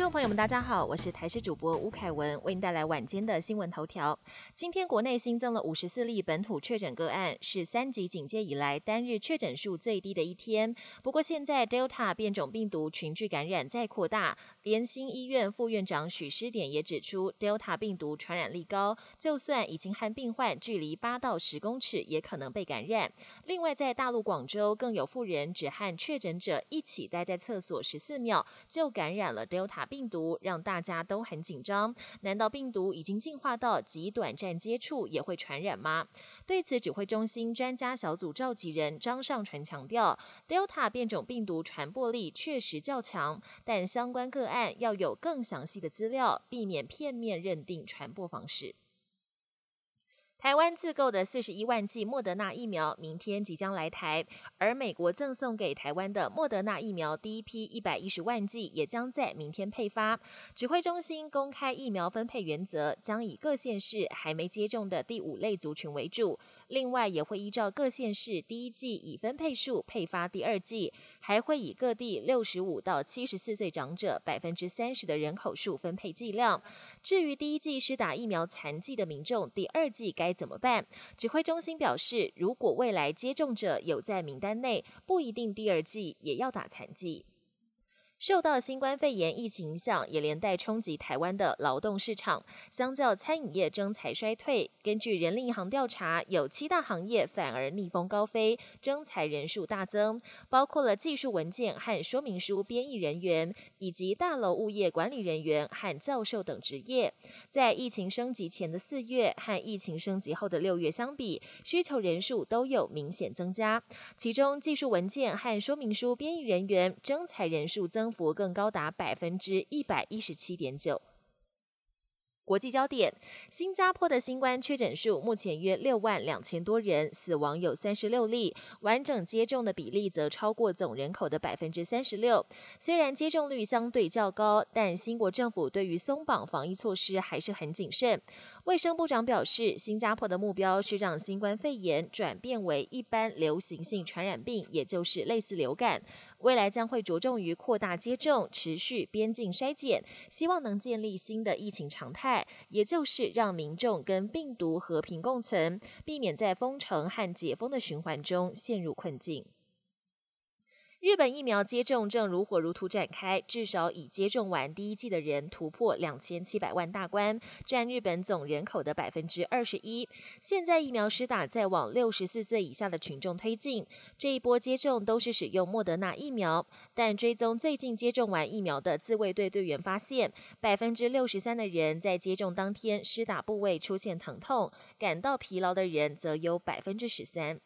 众朋友们，大家好，我是台视主播吴凯文，为您带来晚间的新闻头条。今天国内新增了五十四例本土确诊个案，是三级警戒以来单日确诊数最低的一天。不过，现在 Delta 变种病毒群聚感染再扩大，连心医院副院长许诗典也指出，Delta 病毒传染力高，就算已经和病患距离八到十公尺，也可能被感染。另外，在大陆广州，更有妇人只和确诊者一起待在厕所十四秒，就感染了 Delta。病毒让大家都很紧张，难道病毒已经进化到极短暂接触也会传染吗？对此，指挥中心专家小组召集人张尚纯强调，Delta 变种病毒传播力确实较强，但相关个案要有更详细的资料，避免片面认定传播方式。台湾自购的四十一万剂莫德纳疫苗明天即将来台，而美国赠送给台湾的莫德纳疫苗第一批一百一十万剂也将在明天配发。指挥中心公开疫苗分配原则，将以各县市还没接种的第五类族群为主，另外也会依照各县市第一剂已分配数配发第二剂，还会以各地六十五到七十四岁长者百分之三十的人口数分配剂量。至于第一剂施打疫苗残疾的民众，第二剂该。该怎么办？指挥中心表示，如果未来接种者有在名单内，不一定第二剂也要打残剂。受到新冠肺炎疫情影响，也连带冲击台湾的劳动市场。相较餐饮业征才衰退，根据人力银行调查，有七大行业反而逆风高飞，征才人数大增，包括了技术文件和说明书编译人员，以及大楼物业管理人员和教授等职业。在疫情升级前的四月和疫情升级后的六月相比，需求人数都有明显增加。其中，技术文件和说明书编译人员征才人数增。幅更高达百分之一百一十七点九。国际焦点：新加坡的新冠确诊数目前约六万两千多人，死亡有三十六例，完整接种的比例则超过总人口的百分之三十六。虽然接种率相对较高，但新国政府对于松绑防疫措施还是很谨慎。卫生部长表示，新加坡的目标是让新冠肺炎转变为一般流行性传染病，也就是类似流感。未来将会着重于扩大接种、持续边境筛检，希望能建立新的疫情常态，也就是让民众跟病毒和平共存，避免在封城和解封的循环中陷入困境。日本疫苗接种正如火如荼展开，至少已接种完第一剂的人突破两千七百万大关，占日本总人口的百分之二十一。现在疫苗施打在往六十四岁以下的群众推进，这一波接种都是使用莫德纳疫苗，但追踪最近接种完疫苗的自卫队队员发现，百分之六十三的人在接种当天施打部位出现疼痛，感到疲劳的人则有百分之十三。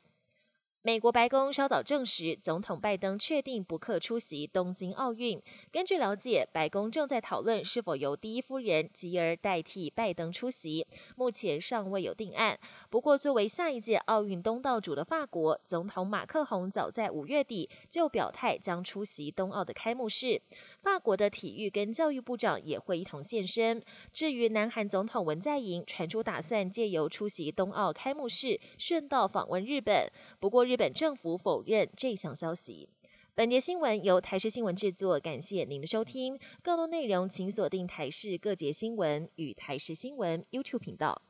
美国白宫稍早证实，总统拜登确定不克出席东京奥运。根据了解，白宫正在讨论是否由第一夫人吉尔代替拜登出席，目前尚未有定案。不过，作为下一届奥运东道主的法国总统马克宏，早在五月底就表态将出席冬奥的开幕式。法国的体育跟教育部长也会一同现身。至于南韩总统文在寅，传出打算借由出席冬奥开幕式，顺道访问日本。不过日。日本政府否认这项消息。本节新闻由台视新闻制作，感谢您的收听。更多内容请锁定台视各节新闻与台视新闻 YouTube 频道。